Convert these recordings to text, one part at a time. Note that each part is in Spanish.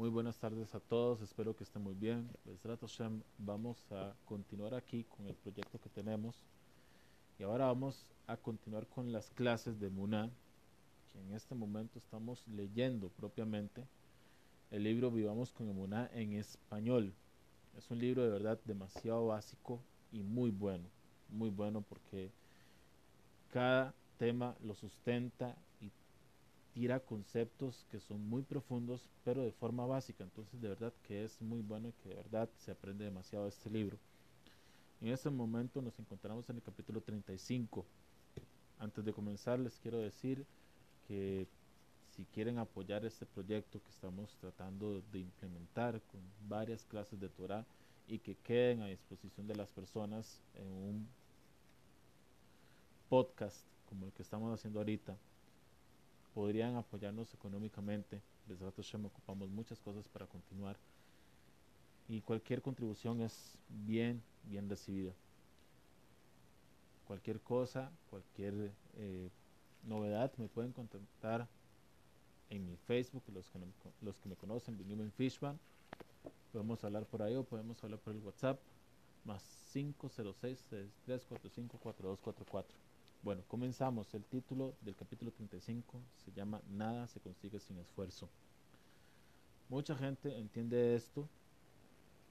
Muy buenas tardes a todos, espero que estén muy bien. Vamos a continuar aquí con el proyecto que tenemos. Y ahora vamos a continuar con las clases de Muná, que en este momento estamos leyendo propiamente el libro Vivamos con Muná en español. Es un libro de verdad demasiado básico y muy bueno, muy bueno porque cada tema lo sustenta tira conceptos que son muy profundos, pero de forma básica. Entonces, de verdad que es muy bueno y que de verdad se aprende demasiado de este libro. En este momento nos encontramos en el capítulo 35. Antes de comenzar, les quiero decir que si quieren apoyar este proyecto que estamos tratando de implementar con varias clases de Torah y que queden a disposición de las personas en un podcast como el que estamos haciendo ahorita, podrían apoyarnos económicamente. Desde me ocupamos muchas cosas para continuar y cualquier contribución es bien, bien recibida. Cualquier cosa, cualquier eh, novedad me pueden contactar en mi Facebook, los que, los que me conocen, Benjamin Fishman. Podemos hablar por ahí o podemos hablar por el WhatsApp, más 506 6345 4244 bueno, comenzamos. El título del capítulo 35 se llama Nada se consigue sin esfuerzo. Mucha gente entiende esto.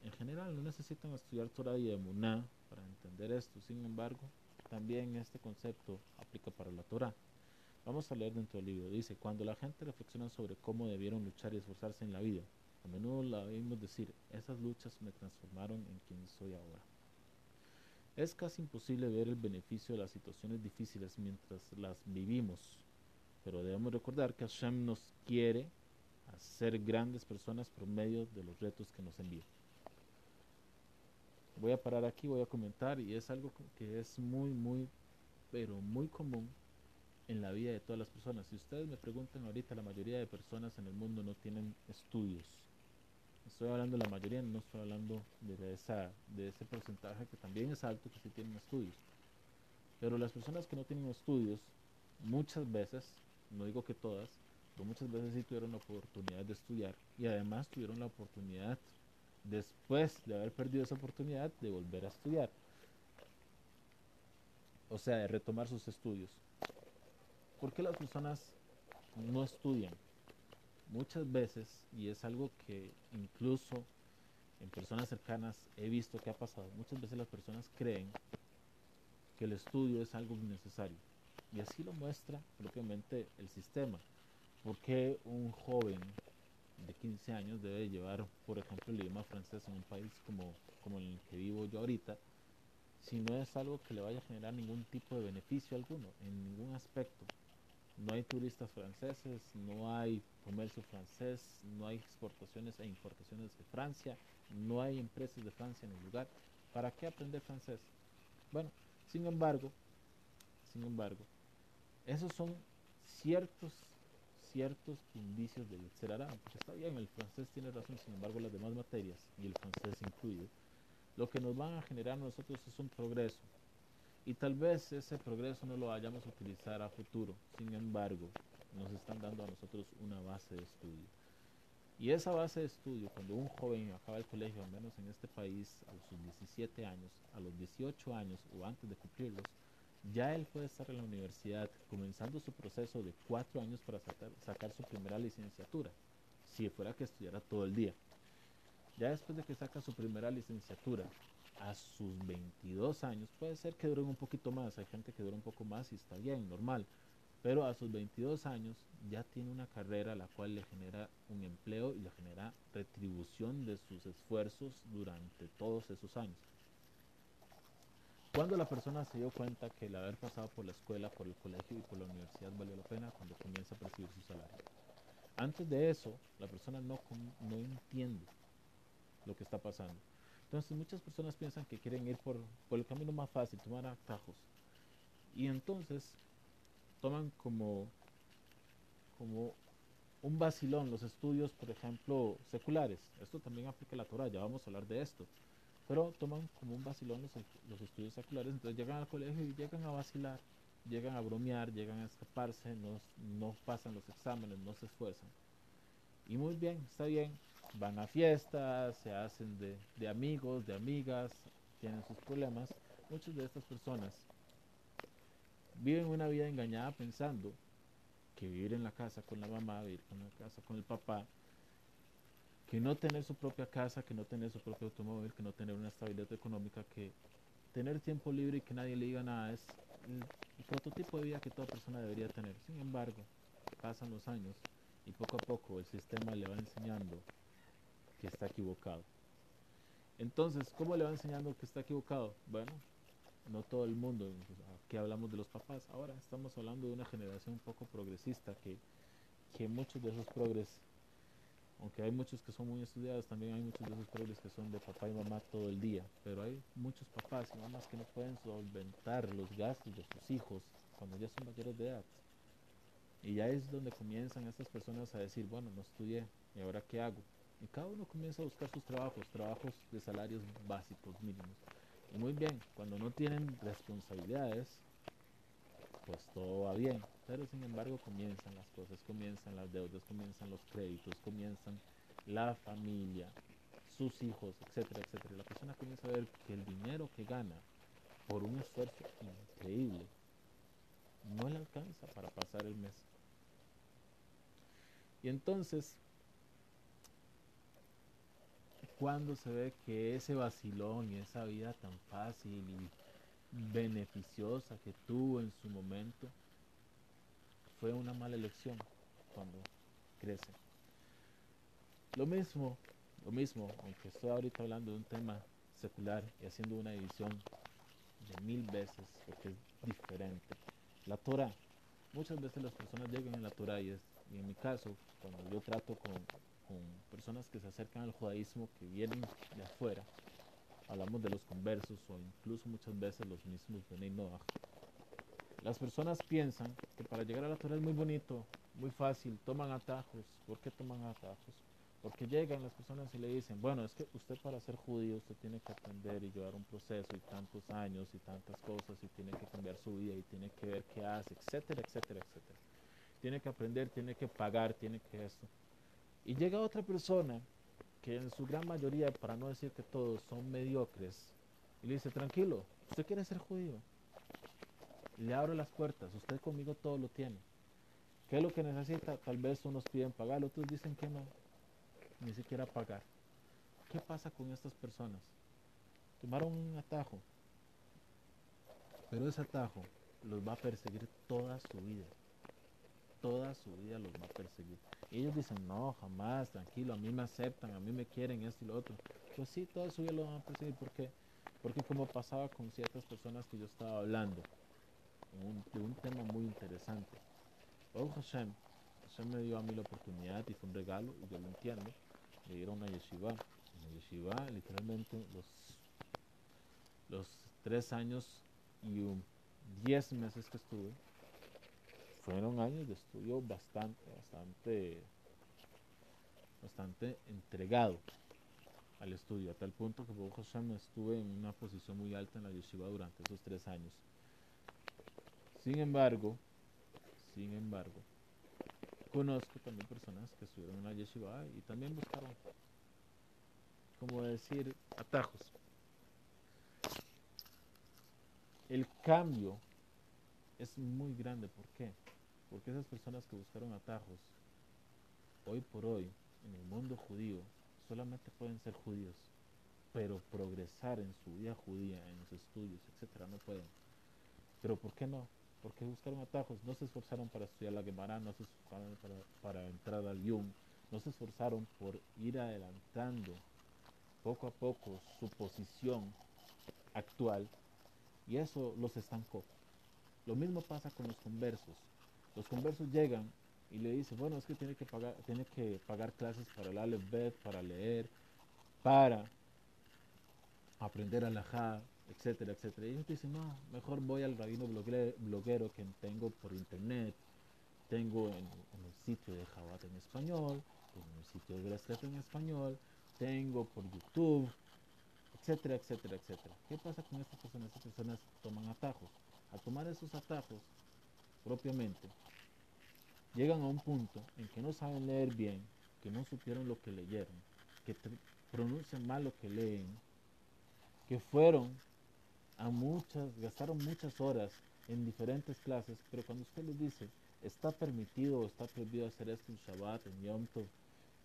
En general no necesitan estudiar Torah y Emuná para entender esto. Sin embargo, también este concepto aplica para la Torah. Vamos a leer dentro del libro. Dice, cuando la gente reflexiona sobre cómo debieron luchar y esforzarse en la vida, a menudo la oímos decir, esas luchas me transformaron en quien soy ahora. Es casi imposible ver el beneficio de las situaciones difíciles mientras las vivimos, pero debemos recordar que Hashem nos quiere hacer grandes personas por medio de los retos que nos envía. Voy a parar aquí, voy a comentar y es algo que es muy, muy, pero muy común en la vida de todas las personas. Si ustedes me preguntan ahorita, la mayoría de personas en el mundo no tienen estudios Estoy hablando de la mayoría, no estoy hablando de, esa, de ese porcentaje que también es alto que sí tienen estudios. Pero las personas que no tienen estudios, muchas veces, no digo que todas, pero muchas veces sí tuvieron la oportunidad de estudiar y además tuvieron la oportunidad, después de haber perdido esa oportunidad, de volver a estudiar. O sea, de retomar sus estudios. ¿Por qué las personas no estudian? Muchas veces, y es algo que incluso en personas cercanas he visto que ha pasado, muchas veces las personas creen que el estudio es algo innecesario. Y así lo muestra propiamente el sistema. porque un joven de 15 años debe llevar, por ejemplo, el idioma francés en un país como, como el que vivo yo ahorita, si no es algo que le vaya a generar ningún tipo de beneficio alguno, en ningún aspecto? No hay turistas franceses, no hay comercio francés, no hay exportaciones e importaciones de Francia, no hay empresas de Francia en el lugar. ¿Para qué aprender francés? Bueno, sin embargo, sin embargo, esos son ciertos ciertos indicios de Yetzerara, porque está bien, el francés tiene razón, sin embargo las demás materias, y el francés incluido, lo que nos van a generar nosotros es un progreso, y tal vez ese progreso no lo vayamos a utilizar a futuro. Sin embargo, nos están dando a nosotros una base de estudio. Y esa base de estudio, cuando un joven acaba el colegio, al menos en este país, a los 17 años, a los 18 años o antes de cumplirlos, ya él puede estar en la universidad comenzando su proceso de cuatro años para sacar, sacar su primera licenciatura, si fuera que estudiara todo el día. Ya después de que saca su primera licenciatura, a sus 22 años, puede ser que duren un poquito más, hay gente que dura un poco más y está bien, normal, pero a sus 22 años ya tiene una carrera la cual le genera un empleo y le genera retribución de sus esfuerzos durante todos esos años. Cuando la persona se dio cuenta que el haber pasado por la escuela, por el colegio y por la universidad valió la pena cuando comienza a percibir su salario. Antes de eso, la persona no, no entiende lo que está pasando. Entonces muchas personas piensan que quieren ir por, el camino más fácil, tomar atajos. Y entonces toman como, como un vacilón los estudios, por ejemplo, seculares. Esto también aplica a la Torah, ya vamos a hablar de esto. Pero toman como un vacilón los, estudios seculares, entonces llegan al colegio y llegan a vacilar, llegan a bromear, llegan a escaparse, no, no pasan los exámenes, no se esfuerzan. Y muy bien, está bien, van a fiestas, se hacen de, amigos, de amigas, tienen sus problemas. Muchas de estas personas viven una vida engañada pensando que vivir en la casa con la mamá, vivir en la casa con el papá, que no tener su propia casa, que no tener su propio automóvil, que no tener una estabilidad económica, que tener tiempo libre y que nadie le diga nada es el prototipo de vida que toda persona debería tener. Sin embargo, pasan los años y poco a poco el sistema le va enseñando que está equivocado. Entonces, ¿cómo le va enseñando que está equivocado? Bueno, no todo el mundo, aquí hablamos de los papás, ahora estamos hablando de una generación un poco progresista, que, que muchos de esos progres, aunque hay muchos que son muy estudiados, también hay muchos de esos progres que son de papá y mamá todo el día, pero hay muchos papás y mamás que no pueden solventar los gastos de sus hijos cuando ya son mayores de edad. Y ya es donde comienzan estas personas a decir, bueno, no estudié, ¿y ahora qué hago? Y cada uno comienza a buscar sus trabajos, trabajos de salarios básicos mínimos. Y muy bien, cuando no tienen responsabilidades, pues todo va bien. Pero sin embargo comienzan las cosas, comienzan las deudas, comienzan los créditos, comienzan la familia, sus hijos, etcétera, etcétera. La persona comienza a ver que el dinero que gana por un esfuerzo increíble no le alcanza para pasar el mes. Y entonces cuando se ve que ese vacilón y esa vida tan fácil y beneficiosa que tuvo en su momento fue una mala elección cuando crece. Lo mismo, lo mismo, aunque estoy ahorita hablando de un tema secular y haciendo una edición de mil veces porque es diferente. La Torah, muchas veces las personas llegan en la Torah y, es, y en mi caso, cuando yo trato con, con personas que se acercan al judaísmo que vienen de afuera. Hablamos de los conversos o incluso muchas veces los mismos de Noah. Las personas piensan que para llegar a la Torah es muy bonito, muy fácil, toman atajos. ¿Por qué toman atajos? Porque llegan las personas y le dicen, bueno, es que usted para ser judío usted tiene que aprender y llevar un proceso y tantos años y tantas cosas y tiene que cambiar su vida y tiene que ver qué hace, etcétera, etcétera, etcétera. Tiene que aprender, tiene que pagar, tiene que esto. Y llega otra persona que en su gran mayoría, para no decir que todos, son mediocres, y le dice, tranquilo, usted quiere ser judío. Le abro las puertas, usted conmigo todo lo tiene. ¿Qué es lo que necesita? Tal vez unos piden pagar, otros dicen que no, ni siquiera pagar. ¿Qué pasa con estas personas? Tomaron un atajo, pero ese atajo los va a perseguir toda su vida. Toda su vida los va a perseguir. Y ellos dicen, no, jamás, tranquilo, a mí me aceptan, a mí me quieren, esto y lo otro. Pues sí, toda su vida lo van a perseguir. ¿Por qué? Porque como pasaba con ciertas personas que yo estaba hablando, un, de un tema muy interesante. Oh Hashem, Hashem me dio a mí la oportunidad y fue un regalo, y yo lo entiendo, ir a una yeshiva. En la yeshiva, literalmente, los, los tres años y un, diez meses que estuve, fueron años de estudio bastante, bastante, bastante entregado al estudio, a tal punto que Baruch Hashem estuve en una posición muy alta en la yeshiva durante esos tres años. Sin embargo, sin embargo, conozco también personas que estuvieron en la yeshiva y también buscaron, como decir, atajos. El cambio es muy grande, ¿por qué? Porque esas personas que buscaron atajos, hoy por hoy, en el mundo judío, solamente pueden ser judíos, pero progresar en su vida judía, en los estudios, etcétera, no pueden. Pero ¿por qué no? Porque buscaron atajos, no se esforzaron para estudiar la Gemara, no se esforzaron para, para entrar al Yum, no se esforzaron por ir adelantando poco a poco su posición actual y eso los estancó. Lo mismo pasa con los conversos. Los conversos llegan y le dicen, bueno, es que tiene que pagar, tiene que pagar clases para el Aleph para leer, para aprender alajá, etcétera, etcétera. Y ellos dicen, no, mejor voy al rabino bloguero que tengo por internet, tengo en, el sitio de Jabat en español, tengo en el sitio de Grasset en español, tengo por YouTube, etcétera, etcétera, etcétera. ¿Qué pasa con estas personas? Estas personas toman atajos. Al tomar esos atajos propiamente, llegan a un punto en que no saben leer bien, que no supieron lo que leyeron, que pronuncian mal lo que leen, que fueron a muchas, gastaron muchas horas en diferentes clases, pero cuando usted les dice, está permitido o está prohibido hacer esto en Shabbat, en Yom Tov,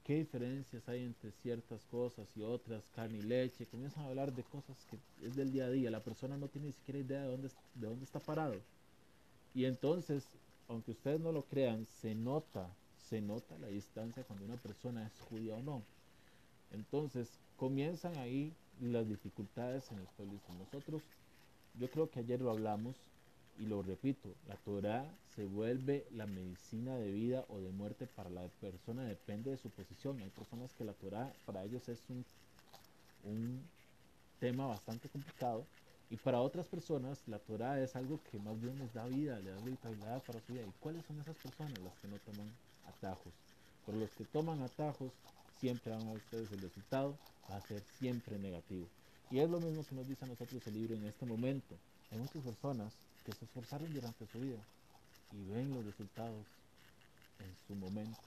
qué diferencias hay entre ciertas cosas y otras, carne y leche, comienzan a hablar de cosas que es del día a día, la persona no tiene ni siquiera idea de dónde, de dónde está parado. Y entonces, aunque ustedes no lo crean, se nota, se nota la distancia cuando una persona es judía o no. Entonces, comienzan ahí las dificultades en el pueblo. Nosotros, yo creo que ayer lo hablamos, y lo repito, la Torah se vuelve la medicina de vida o de muerte para la persona, depende de su posición. Hay personas que la Torah para ellos es un, un tema bastante complicado y para otras personas la Torah es algo que más bien les da vida, les da vitalidad para su vida. ¿Y cuáles son esas personas? Las que no toman atajos. Por los que toman atajos, siempre van a ustedes el resultado, va a ser siempre negativo. Y es lo mismo que nos dice a nosotros el libro en este momento. Hay muchas personas que se esforzaron durante su vida y ven los resultados en su momento.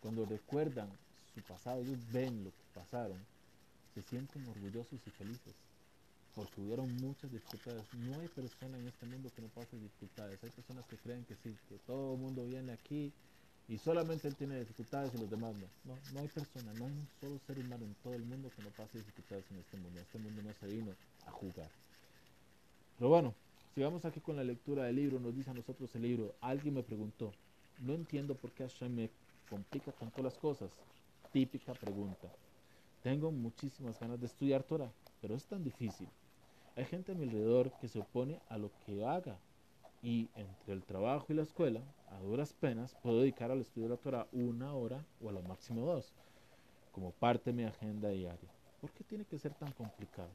Cuando recuerdan su pasado, ellos ven lo que pasaron, se sienten orgullosos y felices porque hubieron muchas dificultades. No hay persona en este mundo que no pase dificultades. Hay personas que creen que sí, que todo el mundo viene aquí y solamente él tiene dificultades y los demás no. No, no hay persona, no hay un solo ser humano en todo el mundo que no pase dificultades en este mundo. Este mundo no se vino a jugar. Pero bueno, Sigamos aquí con la lectura del libro. Nos dice a nosotros el libro. Alguien me preguntó. No entiendo por qué Hashem me complica tanto las cosas. Típica pregunta. Tengo muchísimas ganas de estudiar Torah, pero es tan difícil. Hay gente a mi alrededor que se opone a lo que haga. Y entre el trabajo y la escuela, a duras penas, puedo dedicar al estudio de la Torah una hora o a lo máximo dos, como parte de mi agenda diaria. ¿Por qué tiene que ser tan complicado?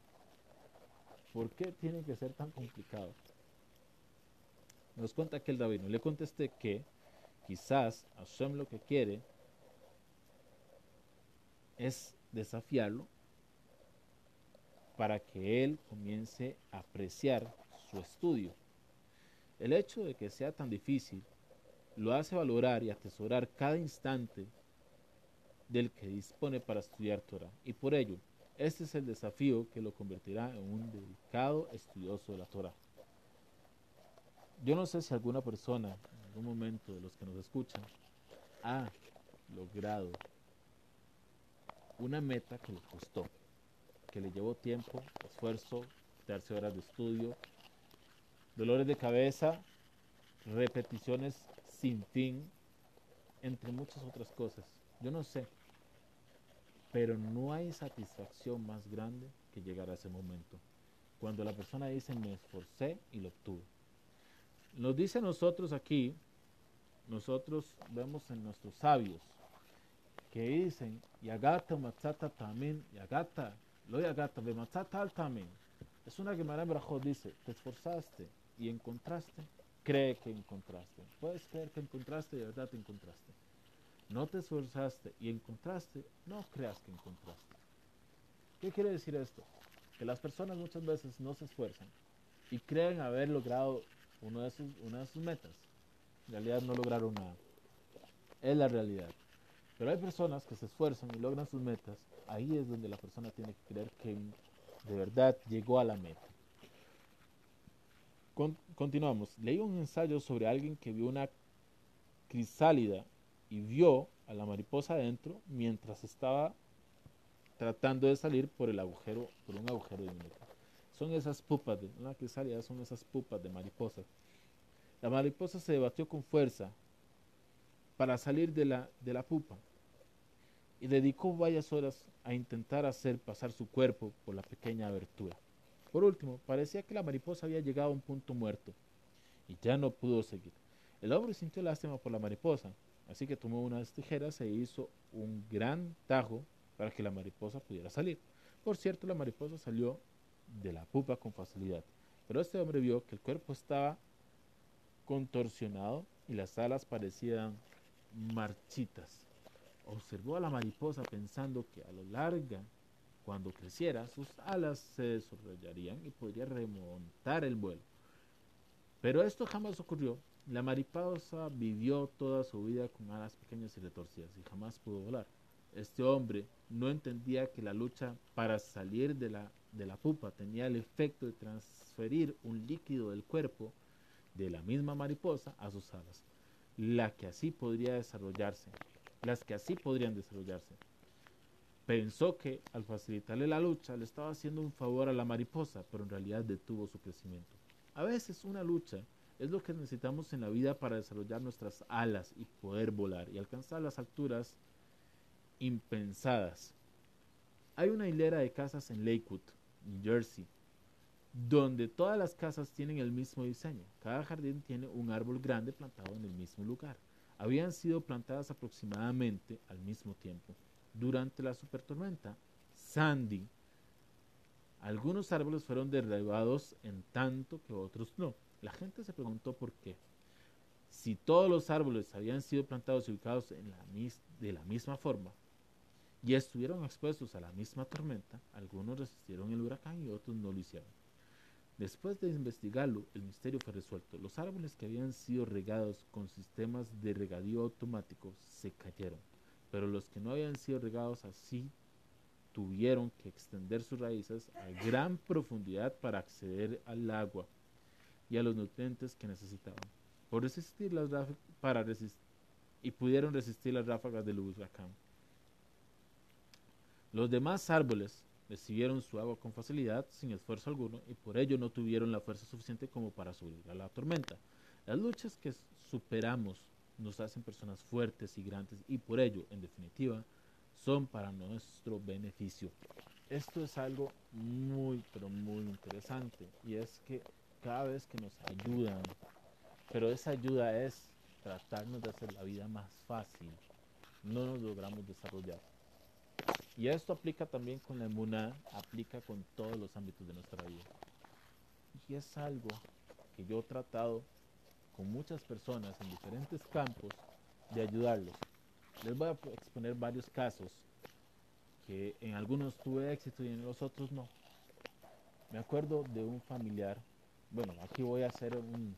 ¿Por qué tiene que ser tan complicado? Nos cuenta que el David le contesté que quizás Hashem lo que quiere es desafiarlo para que él comience a apreciar su estudio. El hecho de que sea tan difícil lo hace valorar y atesorar cada instante del que dispone para estudiar Torah. Y por ello, este es el desafío que lo convertirá en un dedicado estudioso de la Torah. Yo no sé si alguna persona, en algún momento de los que nos escuchan, ha logrado una meta que le costó, que le llevó tiempo, esfuerzo, darse horas de estudio, dolores de cabeza, repeticiones sin fin, entre muchas otras cosas. Yo no sé, pero no hay satisfacción más grande que llegar a ese momento. Cuando la persona dice me esforcé y lo obtuve. Nos dice nosotros aquí, nosotros vemos en nuestros sabios, que dicen, Yagata matzata también, Yagata, lo Yagata, ve matzata al también. Es una que en dice, te esforzaste y encontraste, cree que encontraste. Puedes creer que encontraste y de verdad te encontraste no te esforzaste y encontraste, no creas que encontraste. ¿Qué quiere decir esto? Que las personas muchas veces no se esfuerzan y creen haber logrado uno de sus, una de sus metas. En realidad no lograron nada. Es la realidad. Pero hay personas que se esfuerzan y logran sus metas. Ahí es donde la persona tiene que creer que de verdad llegó a la meta. continuamos. Leí un ensayo sobre alguien que vio una crisálida y vio a la mariposa adentro mientras estaba tratando de salir por el agujero, por un agujero diminuto. Son esas pupas, de, que salía son esas pupas de mariposa. La mariposa se debatió con fuerza para salir de la, de la pupa y dedicó varias horas a intentar hacer pasar su cuerpo por la pequeña abertura. Por último, parecía que la mariposa había llegado a un punto muerto y ya no pudo seguir. El hombre sintió lástima por la mariposa Así que tomó unas tijeras e hizo un gran tajo para que la mariposa pudiera salir. Por cierto, la mariposa salió de la pupa con facilidad, pero este hombre vio que el cuerpo estaba contorsionado y las alas parecían marchitas. Observó a la mariposa pensando que a lo larga, cuando creciera, sus alas se desarrollarían y podría remontar el vuelo. Pero esto jamás ocurrió la mariposa vivió toda su vida con alas pequeñas y retorcidas y jamás pudo volar. este hombre no entendía que la lucha para salir de la, de la pupa tenía el efecto de transferir un líquido del cuerpo de la misma mariposa a sus alas, la que así podría desarrollarse, las que así podrían desarrollarse. Pensó que al facilitarle la lucha le estaba haciendo un favor a la mariposa, pero en realidad detuvo su crecimiento. A veces una lucha es lo que necesitamos en la vida para desarrollar nuestras alas y poder volar y alcanzar las alturas impensadas. Hay una hilera de casas en Lakewood, New Jersey, donde todas las casas tienen el mismo diseño. Cada jardín tiene un árbol grande plantado en el mismo lugar. Habían sido plantadas aproximadamente al mismo tiempo. Durante la supertormenta, Sandy, algunos árboles fueron derribados en tanto que otros no. La gente se preguntó por qué. Si todos los árboles habían sido plantados y ubicados de la misma forma y estuvieron expuestos a la misma tormenta, algunos resistieron el huracán y otros no lo hicieron. Después de investigarlo, el misterio fue resuelto. Los árboles que habían sido regados con sistemas de regadío automático se cayeron, pero los que no habían sido regados así tuvieron que extender sus raíces a gran profundidad para acceder al agua y a los nutrientes que necesitaban. Por resistir las para y pudieron resistir las ráfagas del huracán. Los demás árboles recibieron su agua con facilidad, sin esfuerzo alguno, y por ello no tuvieron la fuerza suficiente como para subir a la tormenta. Las luchas que superamos nos hacen personas fuertes y grandes, y por ello, en definitiva, son para nuestro beneficio. Esto es algo muy, pero muy interesante, y es que cada vez que nos ayudan, pero esa ayuda es tratarnos de hacer la vida más fácil, no nos logramos desarrollar. Y esto aplica también con la emuna, aplica con todos los ámbitos de nuestra vida. Y es algo que yo he tratado con muchas personas en diferentes campos de ayudarlos. Les voy a exponer varios casos que en algunos tuve éxito y en los otros no. Me acuerdo de un familiar bueno, aquí voy a hacer un,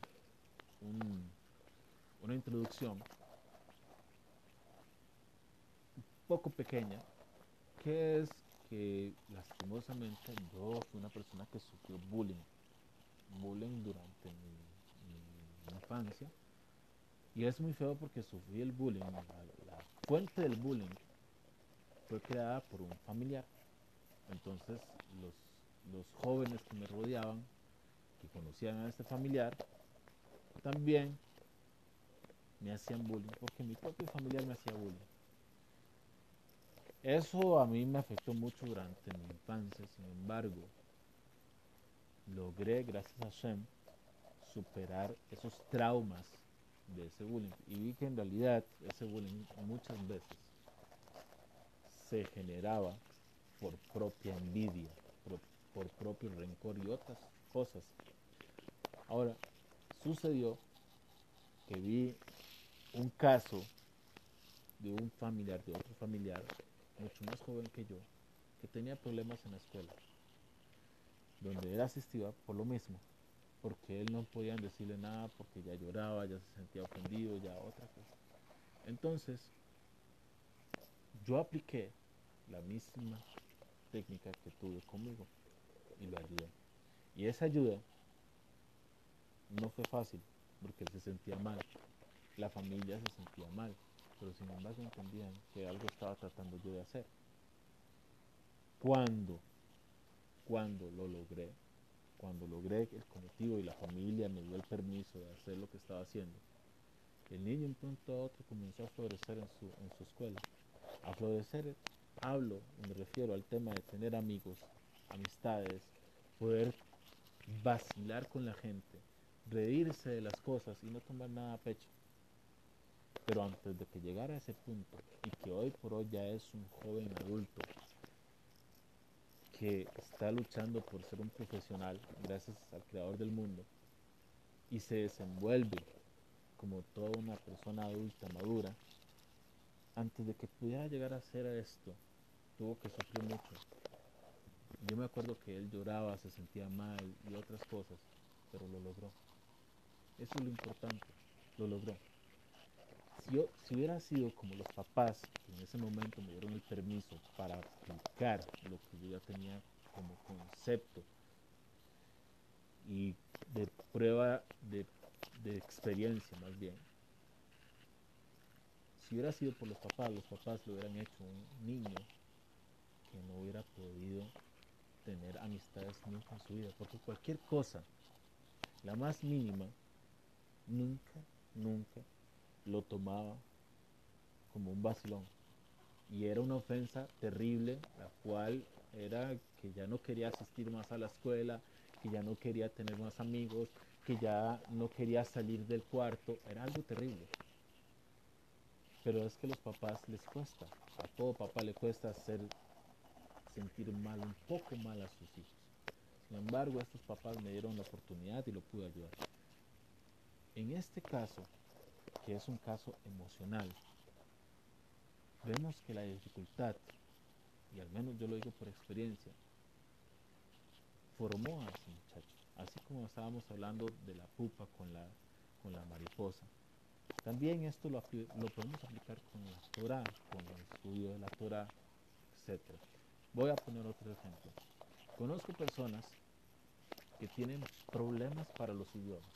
una introducción un poco pequeña, que es que lastimosamente yo fui una persona que sufrió bullying, bullying durante mi, infancia, y es muy feo porque sufrí el bullying, la, fuente del bullying fue creada por un familiar, entonces los jóvenes que me rodeaban que conocían a este familiar también me hacían bullying, porque mi propio familiar me hacía bullying. Eso a mí me afectó mucho durante mi infancia, sin embargo, logré, gracias a Shem, superar esos traumas de ese bullying. Y vi que en realidad ese bullying muchas veces se generaba por propia envidia, por, por propio rencor y otras cosas. Ahora, sucedió que vi un caso de un familiar, de otro familiar, mucho más joven que yo, que tenía problemas en la escuela, donde él asistía por lo mismo, porque él no podían decirle nada, porque ya lloraba, ya se sentía ofendido, ya otra cosa. Entonces, yo apliqué la misma técnica que tuve conmigo y lo ayudé. Y esa ayuda no fue fácil, porque él se sentía mal, la familia se sentía mal, pero sin embargo entendían que algo estaba tratando yo de hacer. Cuando, cuando lo logré, cuando logré el colectivo y la familia me dio el permiso de hacer lo que estaba haciendo, el niño un punto a otro comenzó a florecer en su, en su escuela. A florecer hablo, me refiero al tema de tener amigos, amistades, poder vacilar con la gente, reírse de las cosas y no tomar nada a pecho. Pero antes de que llegara a ese punto, y que hoy por hoy ya es un joven adulto que está luchando por ser un profesional gracias al creador del mundo, y se desenvuelve como toda una persona adulta madura, antes de que pudiera llegar a hacer esto, tuvo que sufrir mucho. Yo me acuerdo que él lloraba, se sentía mal y otras cosas, pero lo logró. Eso es lo importante, lo logró. Si, hubiera sido como los papás que en ese momento me dieron el permiso para aplicar lo que yo ya tenía como concepto y de prueba de, de experiencia más bien, si hubiera sido por los papás, los papás lo hubieran hecho un niño que no hubiera podido tener amistades nunca en su vida, porque cualquier cosa, la más mínima, nunca, nunca lo tomaba como un vacilón. Y era una ofensa terrible, la cual era que ya no quería asistir más a la escuela, que ya no quería tener más amigos, que ya no quería salir del cuarto, era algo terrible. Pero es que a los papás les cuesta, a todo papá le cuesta hacer sentir mal, un poco mal a sus hijos. Sin embargo, estos papás me dieron la oportunidad y lo pude ayudar. En este caso, que es un caso emocional, vemos que la dificultad, y al menos yo lo digo por experiencia, formó a ese muchacho. Así como estábamos hablando de la pupa con la, con la mariposa. También esto lo, lo podemos aplicar con la Torah, con el estudio de la Torah, etc. Voy a poner otro ejemplo. Conozco personas que tienen problemas para los idiomas,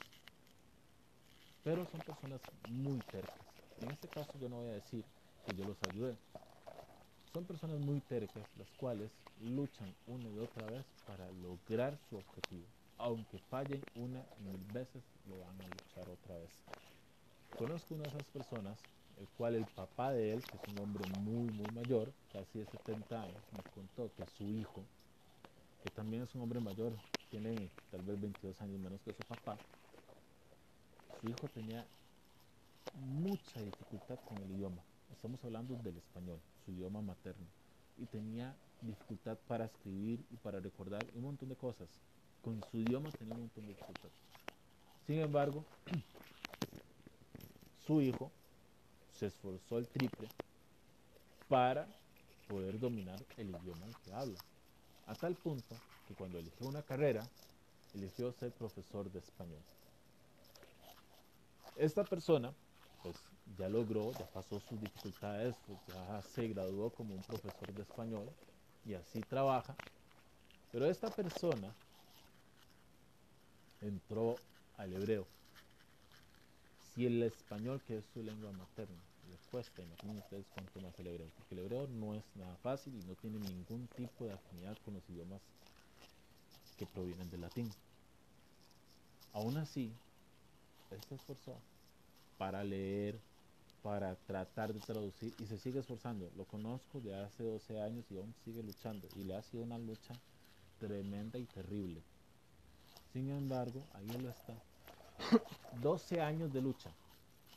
pero son personas muy tercas. En este caso yo no voy a decir que yo los ayudé. Son personas muy tercas las cuales luchan una y otra vez para lograr su objetivo. Aunque fallen una y mil veces, lo van a luchar otra vez. Conozco una de esas personas, el cual el papá de él, que es un hombre muy, muy mayor, casi de 70 años, me contó que su hijo, que también es un hombre mayor, tiene tal vez 22 años menos que su papá, su hijo tenía mucha dificultad con el idioma. Estamos hablando del español, su idioma materno. Y tenía dificultad para escribir y para recordar un montón de cosas. Con su idioma tenía un montón de dificultad. Sin embargo, su hijo se esforzó el triple para poder dominar el idioma que habla. A tal punto que cuando eligió una carrera, eligió ser profesor de español. Esta persona, pues ya logró, ya pasó sus dificultades, pues ya se graduó como un profesor de español y así trabaja. Pero esta persona entró al hebreo si el español, que es su lengua materna, les cuesta, imaginen ustedes cuánto más el hebreo, porque el hebreo no es nada fácil y no tiene ningún tipo de afinidad con los idiomas que provienen del latín. Aún así, se esforzó para leer, para tratar de traducir y se sigue esforzando. Lo conozco de hace 12 años y aún sigue luchando y le ha sido una lucha tremenda y terrible. Sin embargo, ahí él está 12 años de lucha,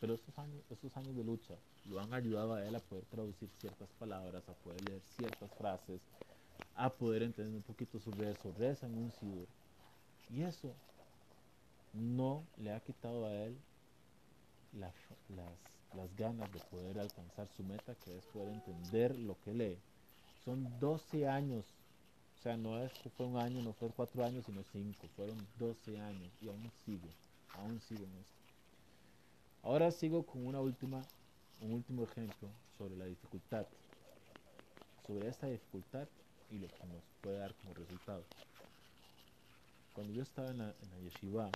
pero estos años, estos años de lucha lo han ayudado a él a poder traducir ciertas palabras, a poder leer ciertas frases, a poder entender un poquito su verso, reza en un sidur. Y eso no le ha quitado a él las, las ganas de poder alcanzar su meta, que es poder entender lo que lee. Son 12 años o sea, no es que fue un año, no fue cuatro años, sino cinco. Fueron 12 años y aún sigue aún sigo en esto. Ahora sigo con una última, un último ejemplo sobre la dificultad, sobre esta dificultad y lo que nos puede dar como resultado. Cuando yo estaba en la, yeshiva,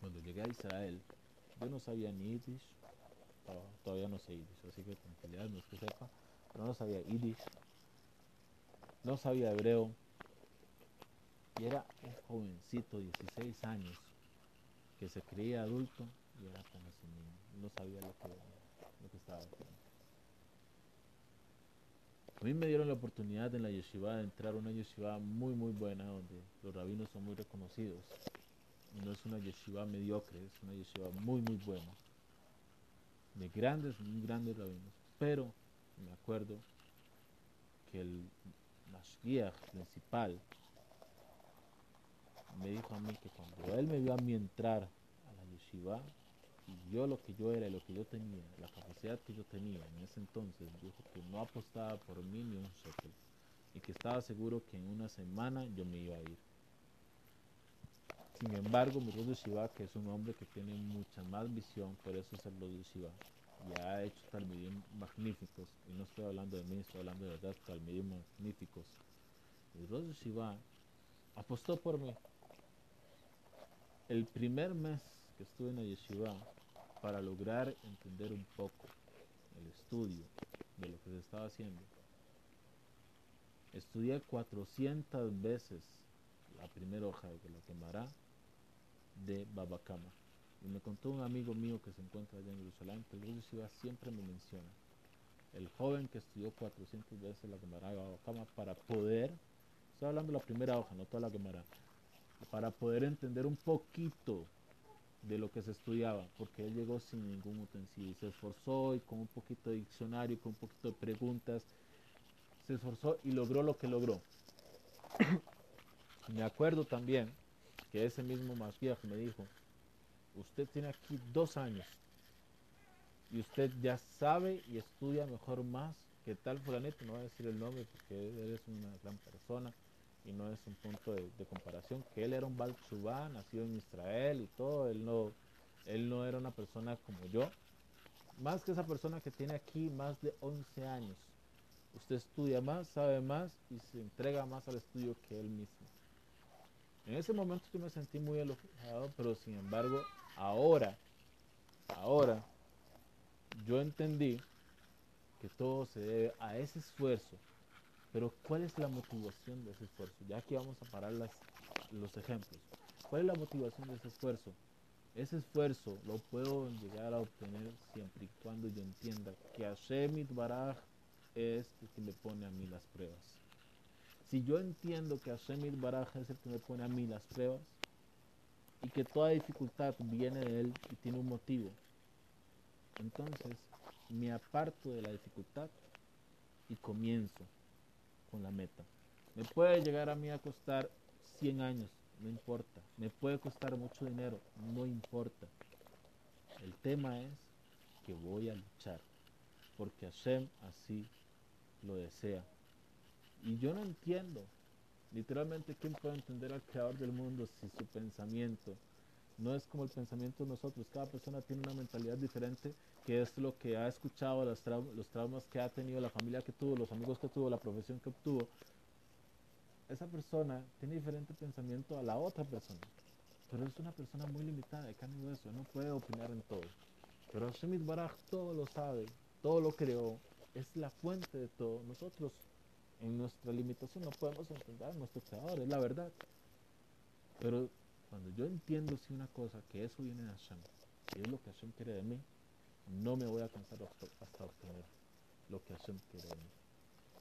cuando llegué a Israel, yo no sabía ni Yiddish, todavía no sé Yiddish, así que tranquilidad, no es que sepa, pero no sabía Yiddish, no sabía hebreo, y era un jovencito, 16 años, que se creía adulto y era como si no sabía lo que, lo que estaba haciendo. A mí me dieron la oportunidad en la yeshiva de entrar a una yeshiva muy muy buena donde los rabinos son muy reconocidos. Y no es una yeshiva mediocre, es una yeshiva muy muy buena. De grandes, muy grandes rabinos. Pero me acuerdo que el mashgiach principal me dijo a mí que cuando él me vio a mí entrar a la yeshiva, yo lo que yo era lo que yo tenía, la capacidad que yo tenía en ese entonces, dijo que no apostaba por mí ni un shekel y que estaba seguro que en una semana yo me iba a ir. Sin embargo, Rosh Shiva, que es un hombre que tiene mucha más visión, por eso es el Rosh Shiva, y ha hecho talmidim magníficos, y no estoy hablando de mí, estoy hablando de verdad, talmidim magníficos. Rosh Shiva apostó por mí. El primer mes que estuve en la yeshiva, para lograr entender un poco el estudio de lo que se estaba haciendo, estudié 400 veces la primera hoja de la quemará de Babacama. Y me contó un amigo mío que se encuentra allá en Jerusalén que el Shiva siempre me menciona. El joven que estudió 400 veces la quemará de Babacama para poder, estoy hablando de la primera hoja, no toda la quemará, para poder entender un poquito de lo que se estudiaba, porque él llegó sin ningún utensilio, se esforzó y con un poquito de diccionario, con un poquito de preguntas, se esforzó y logró lo que logró. me acuerdo también que ese mismo Mashiach me dijo, usted tiene aquí dos años y usted ya sabe y estudia mejor más que tal fulanito, no voy a decir el nombre porque él es una gran persona y no es un punto de, comparación, que él era un Baal nacido en Israel y todo, él no, él no era una persona como yo, más que esa persona que tiene aquí más de 11 años. Usted estudia más, sabe más y se entrega más al estudio que él mismo. En ese momento yo me sentí muy elogiado, pero sin embargo, ahora, ahora, yo entendí que todo se debe a ese esfuerzo. Pero ¿cuál es la motivación de ese esfuerzo? Ya aquí vamos a parar los ejemplos. ¿Cuál es la motivación de ese esfuerzo? Ese esfuerzo lo puedo llegar a obtener siempre y cuando yo entienda que Hashem Baraj es el que me pone a mí las pruebas. Si yo entiendo que Hashem Baraj es el que me pone a mí las pruebas y que toda dificultad viene de él y tiene un motivo, entonces me aparto de la dificultad y comienzo con la meta. Me puede llegar a mí a costar 100 años, no importa. Me puede costar mucho dinero, no importa. El tema es que voy a luchar, porque Hashem así lo desea. Y yo no entiendo, literalmente, ¿quién puede entender al creador del mundo si su pensamiento no es como el pensamiento de nosotros? Cada persona tiene una mentalidad diferente, que es lo que ha escuchado, los, los traumas que ha tenido, la familia que tuvo, los amigos que tuvo, la profesión que obtuvo. Esa persona tiene diferente pensamiento a la otra persona, pero es una persona muy limitada de carne y no puede opinar en todo. Pero Hashem Baraj todo lo sabe, todo lo creó, es la fuente de todo. Nosotros en nuestra limitación no podemos entender a nuestro creador, es la verdad. Pero cuando yo entiendo si una cosa, que eso viene de Hashem, y es lo que Hashem quiere de mí, no me voy a cansar hasta obtener lo que Hashem quiere.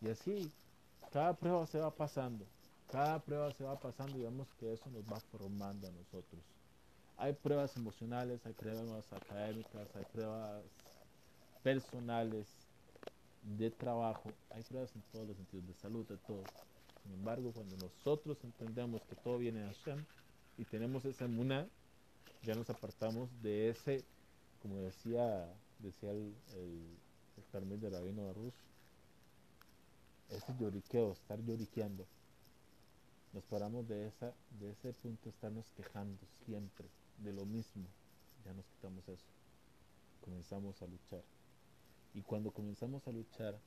Y así, cada prueba se va pasando, cada prueba se va pasando y vemos que eso nos va formando a nosotros. Hay pruebas emocionales, hay pruebas académicas, hay pruebas personales, de trabajo, hay pruebas en todos los sentidos, de salud, de todo. Sin embargo, cuando nosotros entendemos que todo viene de Hashem y tenemos esa emuná, ya nos apartamos de ese, como decía, decía el, el, de Rabino ese lloriqueo, estar lloriqueando. Nos paramos de, esa, de ese punto, estarnos quejando siempre de lo mismo. Ya nos quitamos eso. Comenzamos a luchar. Y cuando comenzamos a luchar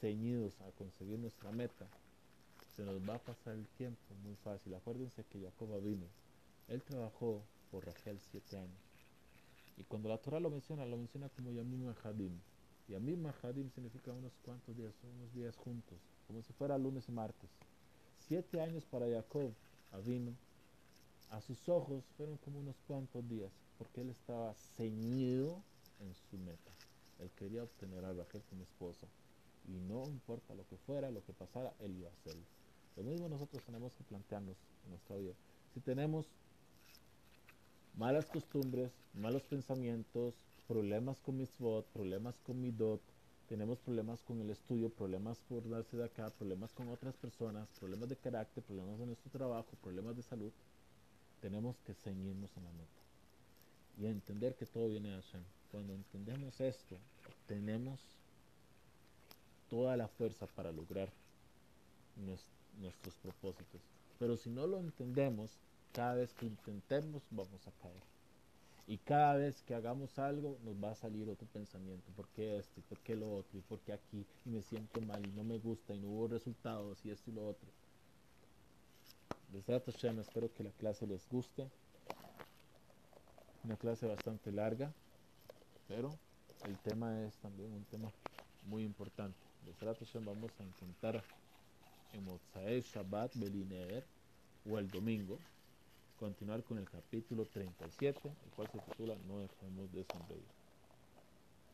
ceñidos a conseguir nuestra meta, se nos va a pasar el tiempo muy fácil. Acuérdense que Jacob vino. Él trabajó por Rachel siete años. Y cuando la Torah lo menciona, lo menciona como Yamim Hadim. Yamim Hadim significa unos cuantos días, unos días juntos, como si fuera lunes y martes. Siete años para Jacob vino. A sus ojos fueron como unos cuantos días, porque él estaba ceñido en su meta. Él quería obtener a Rachel como esposa. Y no importa lo que fuera, lo que pasara, él iba a hacerlo. Lo mismo nosotros tenemos que plantearnos en nuestra vida. Si tenemos malas costumbres, malos pensamientos, problemas con mitzvot, problemas con midot, tenemos problemas con el estudio, problemas por darse de acá, problemas con otras personas, problemas de carácter, problemas de nuestro trabajo, problemas de salud, tenemos que ceñirnos en la meta y entender que todo viene de Hashem. Cuando entendemos esto, tenemos toda la fuerza para lograr nuestros propósitos. Pero si no lo entendemos, cada vez que intentemos vamos a caer. Y cada vez que hagamos algo nos va a salir otro pensamiento. ¿Por qué esto? ¿Y por qué lo otro? ¿Y por qué aquí? Y me siento mal y no me gusta y no hubo resultados y esto y lo otro. Desde Hashem, espero que la clase les guste. Una clase bastante larga, pero el tema es también un tema muy importante. Desde Hashem vamos a intentar en Mozae Shabbat Belineer o el domingo continuar con el capítulo 37, el cual se titula No dejemos de sonreír.